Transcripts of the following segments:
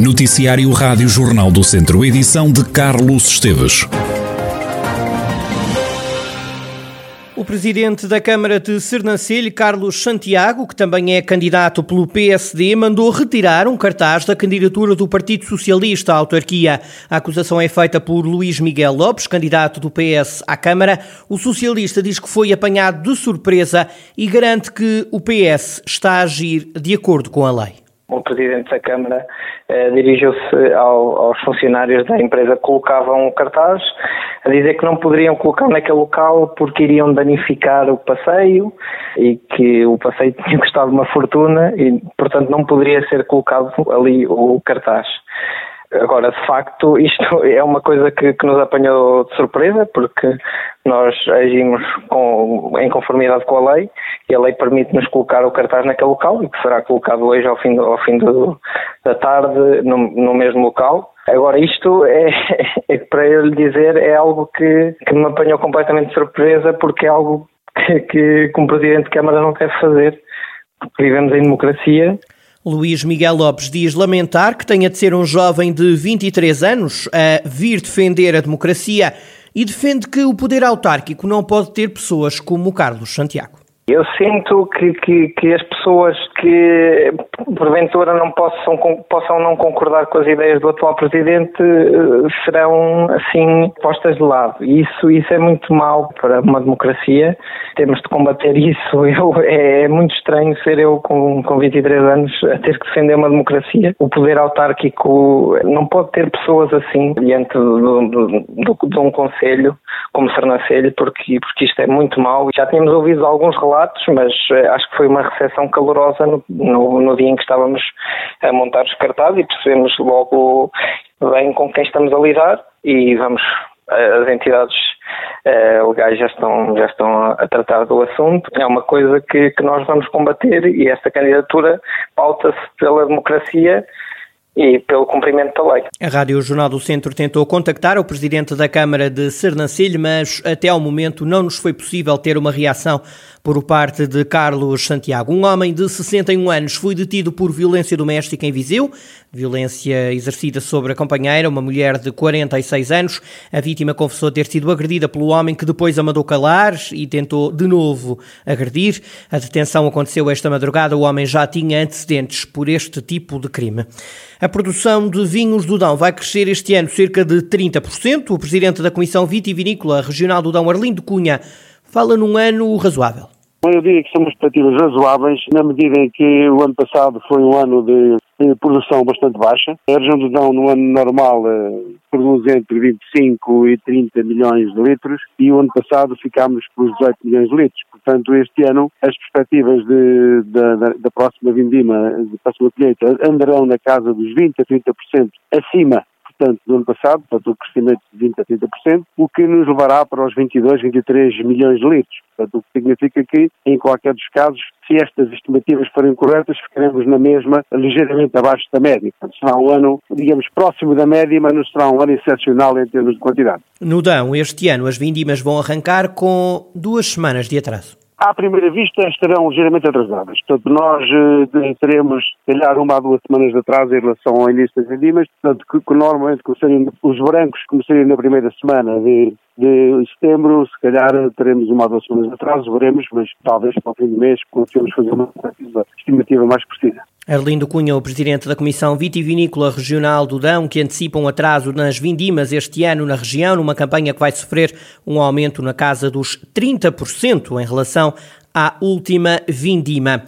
Noticiário Rádio Jornal do Centro, edição de Carlos Esteves. O presidente da Câmara de Sernancelho, Carlos Santiago, que também é candidato pelo PSD, mandou retirar um cartaz da candidatura do Partido Socialista à autarquia. A acusação é feita por Luís Miguel Lopes, candidato do PS à Câmara. O socialista diz que foi apanhado de surpresa e garante que o PS está a agir de acordo com a lei o Presidente da Câmara eh, dirigiu-se ao, aos funcionários da empresa que colocavam o cartaz a dizer que não poderiam colocar naquele local porque iriam danificar o passeio e que o passeio tinha custado uma fortuna e, portanto, não poderia ser colocado ali o cartaz. Agora, de facto, isto é uma coisa que, que, nos apanhou de surpresa, porque nós agimos com, em conformidade com a lei e a lei permite-nos colocar o cartaz naquele local e que será colocado hoje ao fim, ao fim do, da tarde no, no, mesmo local. Agora, isto é, é, para eu lhe dizer, é algo que, que me apanhou completamente de surpresa, porque é algo que, que como Presidente de Câmara não deve fazer. Vivemos em democracia Luís Miguel Lopes diz lamentar que tenha de ser um jovem de 23 anos a vir defender a democracia e defende que o poder autárquico não pode ter pessoas como Carlos Santiago. Eu sinto que, que, que, as pessoas que porventura não possam, possam não concordar com as ideias do atual presidente eh, serão assim postas de lado. Isso, isso é muito mau para uma democracia. Temos de combater isso. Eu, é, é muito estranho ser eu com, com 23 anos a ter que defender uma democracia. O poder autárquico não pode ter pessoas assim diante do, do, do, de um conselho como Sernancelho, porque, porque isto é muito mau. Já tínhamos ouvido alguns relatos mas eh, acho que foi uma recepção calorosa no, no, no, dia em que estávamos a montar os cartazes e percebemos logo bem com quem estamos a lidar e vamos eh, as entidades uh, legais já estão, já estão a tratar do assunto. É uma coisa que, que nós vamos combater e esta candidatura pauta-se pela democracia e pelo cumprimento da lei. A Rádio Jornal do Centro tentou contactar o presidente da Câmara de Sernancelho, mas até ao momento não nos foi possível ter uma reação por parte de Carlos Santiago. Um homem de 61 anos foi detido por violência doméstica em Viseu, violência exercida sobre a companheira, uma mulher de 46 anos. A vítima confessou ter sido agredida pelo homem que depois a mandou calar e tentou de novo agredir. A detenção aconteceu esta madrugada. O homem já tinha antecedentes por este tipo de crime. A produção de vinhos do Dão vai crescer este ano cerca de 30%. O presidente da Comissão Vitivinícola Regional do Dão, Arlindo Cunha, fala num ano razoável. Eu diria que são expectativas razoáveis, na medida em que o ano passado foi um ano de, de produção bastante baixa. A região do Dão, no ano normal, eh, produz entre 25 e 30 milhões de litros e o ano passado ficámos com os 18 milhões de litros. Portanto, este ano, as perspectivas de, de, da, da próxima vindima, da próxima colheita, andarão na casa dos 20 a 30% acima portanto, do ano passado, portanto, o crescimento de 20% a 30%, o que nos levará para os 22, 23 milhões de litros. Portanto, o que significa que, em qualquer dos casos, se estas estimativas forem corretas, ficaremos na mesma, ligeiramente abaixo da média. Portanto, será um ano, digamos, próximo da média, mas não será um ano excepcional em termos de quantidade. No Dão, este ano, as vindimas vão arrancar com duas semanas de atraso à primeira vista estarão ligeiramente atrasadas. Portanto, nós eh, teremos, se calhar, uma a duas semanas de atraso em relação ao início das vendimas. Portanto, que, que normalmente os brancos começariam na primeira semana de, de setembro, se calhar teremos uma a duas semanas de atraso, veremos, mas talvez para o fim do mês conseguimos fazer uma estimativa mais precisa. Arlindo Cunha, o presidente da Comissão Vitivinícola Regional do Dão, que antecipa um atraso nas vindimas este ano na região, numa campanha que vai sofrer um aumento na casa dos 30% em relação à última vindima.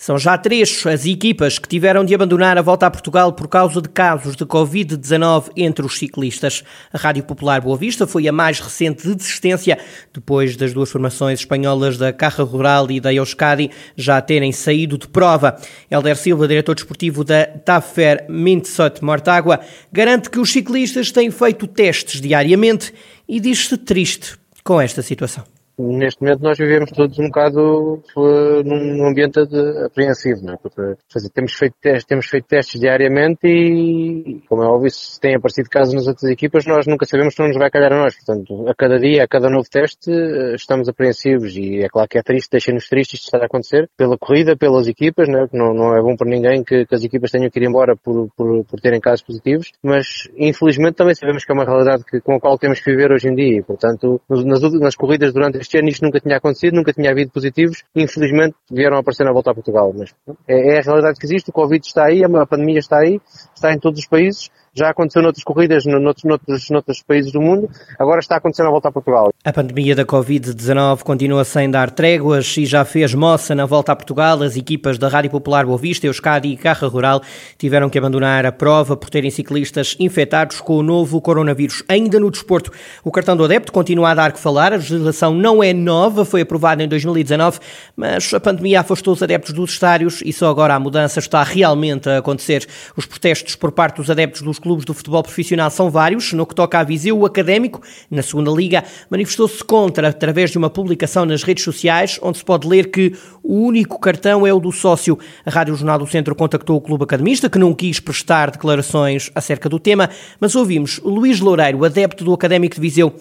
São já três as equipas que tiveram de abandonar a volta a Portugal por causa de casos de Covid-19 entre os ciclistas. A Rádio Popular Boa Vista foi a mais recente de desistência, depois das duas formações espanholas da Carra Rural e da Euskadi já terem saído de prova. Helder Silva, diretor desportivo da Tafer Mintsot Mortágua, garante que os ciclistas têm feito testes diariamente e diz-se triste com esta situação neste momento nós vivemos todos um bocado uh, num ambiente de, apreensivo, não é? Porque dizer, temos, feito testes, temos feito testes diariamente e, como é óbvio, se têm aparecido casos nas outras equipas, nós nunca sabemos se não nos vai calhar a nós. Portanto, a cada dia, a cada novo teste, uh, estamos apreensivos e é claro que é triste, deixa-nos tristes isto estar a acontecer, pela corrida, pelas equipas, não, é? não, não é bom para ninguém que, que, as equipas tenham que ir embora por, por, por terem casos positivos, mas infelizmente também sabemos que é uma realidade que, com a qual temos que viver hoje em dia. Portanto, nas, nas corridas durante este ano isto nunca tinha acontecido, nunca tinha havido positivos, infelizmente vieram a aparecer na volta a Portugal. Mas é, é a realidade que existe, o Covid está aí, a pandemia está aí, está em todos os países já aconteceu noutras corridas noutros, noutros, noutros países do mundo, agora está acontecendo a volta a Portugal. A pandemia da Covid-19 continua sem dar tréguas e já fez moça na volta a Portugal. As equipas da Rádio Popular Boa Vista, Euskadi e Carra Rural tiveram que abandonar a prova por terem ciclistas infectados com o novo coronavírus. Ainda no desporto, o cartão do adepto continua a dar que falar. A legislação não é nova, foi aprovada em 2019, mas a pandemia afastou os adeptos dos estádios e só agora a mudança está realmente a acontecer. Os protestos por parte dos adeptos dos clubes do futebol profissional são vários. No que toca a Viseu, o Académico, na segunda liga, manifestou-se contra através de uma publicação nas redes sociais, onde se pode ler que o único cartão é o do sócio. A Rádio Jornal do Centro contactou o clube academista, que não quis prestar declarações acerca do tema, mas ouvimos Luís Loureiro, adepto do Académico de Viseu.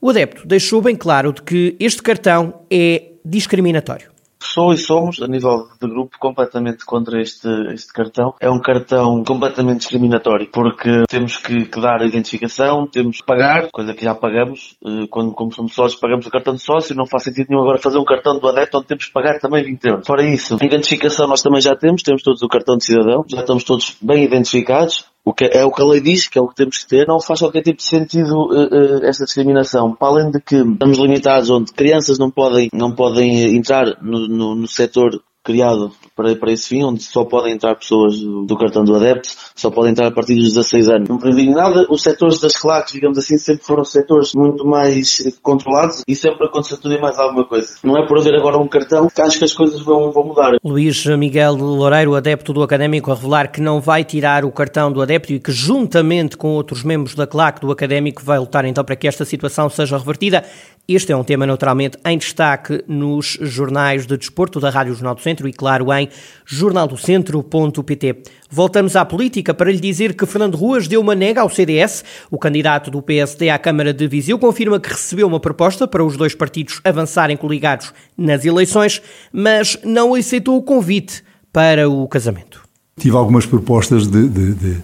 O adepto deixou bem claro de que este cartão é discriminatório sou e somos, a nível de grupo, completamente contra este, este cartão. É um cartão completamente discriminatório, porque temos que, que dar a identificação, temos que pagar, coisa que já pagamos, eh, quando como somos sócios pagamos o cartão de sócio, não faz sentido nenhum agora fazer um cartão do adepto onde temos que pagar também 20 euros. Fora isso, a identificação nós também já temos, temos todos o cartão de cidadão, já estamos todos bem identificados, o que é o que a lei diz, que é o que temos que ter, não faz qualquer tipo de sentido uh, uh, esta discriminação. Para além de que estamos limitados onde crianças não podem, não podem entrar no, no, no setor criado para, para esse fim, onde só podem entrar pessoas do cartão do adepto, só podem entrar a partir dos 16 anos. Não previgo nada, os setores das claques, digamos assim, sempre foram setores muito mais controlados e sempre aconteceu tudo e mais alguma coisa. Não é por haver agora um cartão que acho que as coisas vão, vão mudar. Luís Miguel Loureiro, adepto do Académico, a revelar que não vai tirar o cartão do adepto e que juntamente com outros membros da claque do Académico vai lutar então para que esta situação seja revertida. Este é um tema naturalmente em destaque nos jornais de desporto da Rádio Jornal do Centro e, claro, em jornaldocentro.pt. Voltamos à política para lhe dizer que Fernando Ruas deu uma nega ao CDS. O candidato do PSD à Câmara de Viseu confirma que recebeu uma proposta para os dois partidos avançarem coligados nas eleições, mas não aceitou o convite para o casamento. Tive algumas propostas de, de, de,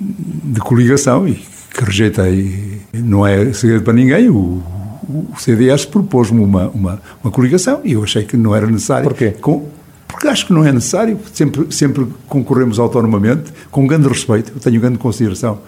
de coligação e que rejeitei. Não é segredo para ninguém. O, o CDS propôs-me uma, uma, uma coligação e eu achei que não era necessário. Porquê? Com, porque acho que não é necessário. Sempre, sempre concorremos autonomamente, com grande respeito. Eu tenho grande consideração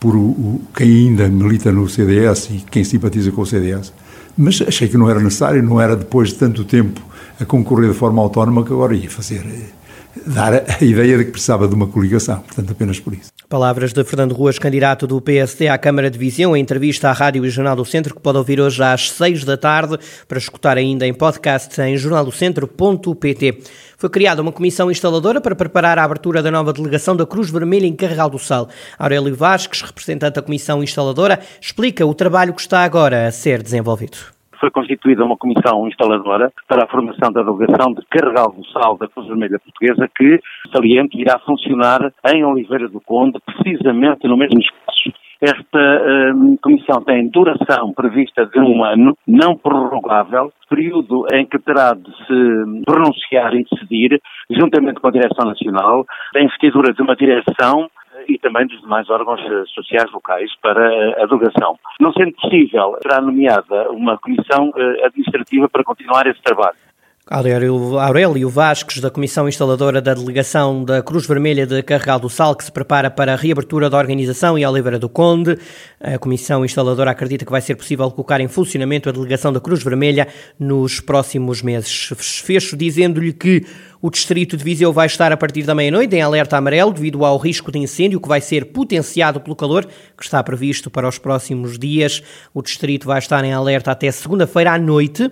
por o, o, quem ainda milita no CDS e quem simpatiza com o CDS. Mas achei que não era necessário, não era depois de tanto tempo a concorrer de forma autónoma que agora ia fazer eh, dar a ideia de que precisava de uma coligação, portanto, apenas por isso. Palavras de Fernando Ruas, candidato do PSD à Câmara de Visão, em entrevista à Rádio e Jornal do Centro, que pode ouvir hoje às seis da tarde, para escutar ainda em podcast em jornaldocentro.pt. Foi criada uma comissão instaladora para preparar a abertura da nova delegação da Cruz Vermelha em Carregal do Sal. Aurélio Vasques, representante da comissão instaladora, explica o trabalho que está agora a ser desenvolvido foi constituída uma comissão instaladora para a formação da delegação de Carregal do Sal da Cruz Vermelha Portuguesa, que, saliente, irá funcionar em Oliveira do Conde, precisamente no mesmo espaço. Esta uh, comissão tem duração prevista de um ano, não prorrogável, período em que terá de se pronunciar e decidir, juntamente com a Direção Nacional, da investidura de uma direção e também dos demais órgãos eh, sociais locais para a delegação. Não sendo possível, será nomeada uma comissão eh, administrativa para continuar esse trabalho. Aurélio Vasques, da Comissão Instaladora da Delegação da Cruz Vermelha de Carregal do Sal, que se prepara para a reabertura da organização e Oliveira do Conde. A Comissão Instaladora acredita que vai ser possível colocar em funcionamento a Delegação da Cruz Vermelha nos próximos meses. Fecho dizendo-lhe que o Distrito de Viseu vai estar a partir da meia-noite em alerta amarelo devido ao risco de incêndio que vai ser potenciado pelo calor que está previsto para os próximos dias. O Distrito vai estar em alerta até segunda-feira à noite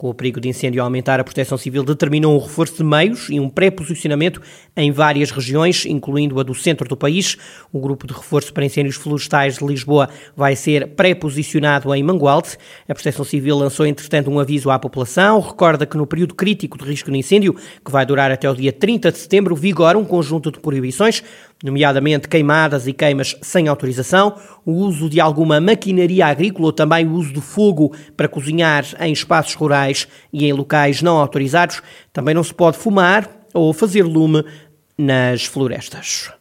Com o perigo de incêndio a aumentar, a Proteção Civil determinou um reforço de meios e um pré-posicionamento em várias regiões, incluindo a do centro do país. O grupo de reforço para incêndios florestais de Lisboa vai ser pré-posicionado em Mangualde. A Proteção Civil lançou, entretanto, um aviso à população. Recorda que no período crítico de risco de incêndio, que vai durar até o dia 30 de setembro, vigora um conjunto de proibições, nomeadamente queimadas e queimas sem autorização, o uso de alguma maquinaria agrícola ou também o uso do fogo para cozinhar em espaços rurais e em locais não autorizados. Também não se pode fumar ou fazer lume nas florestas.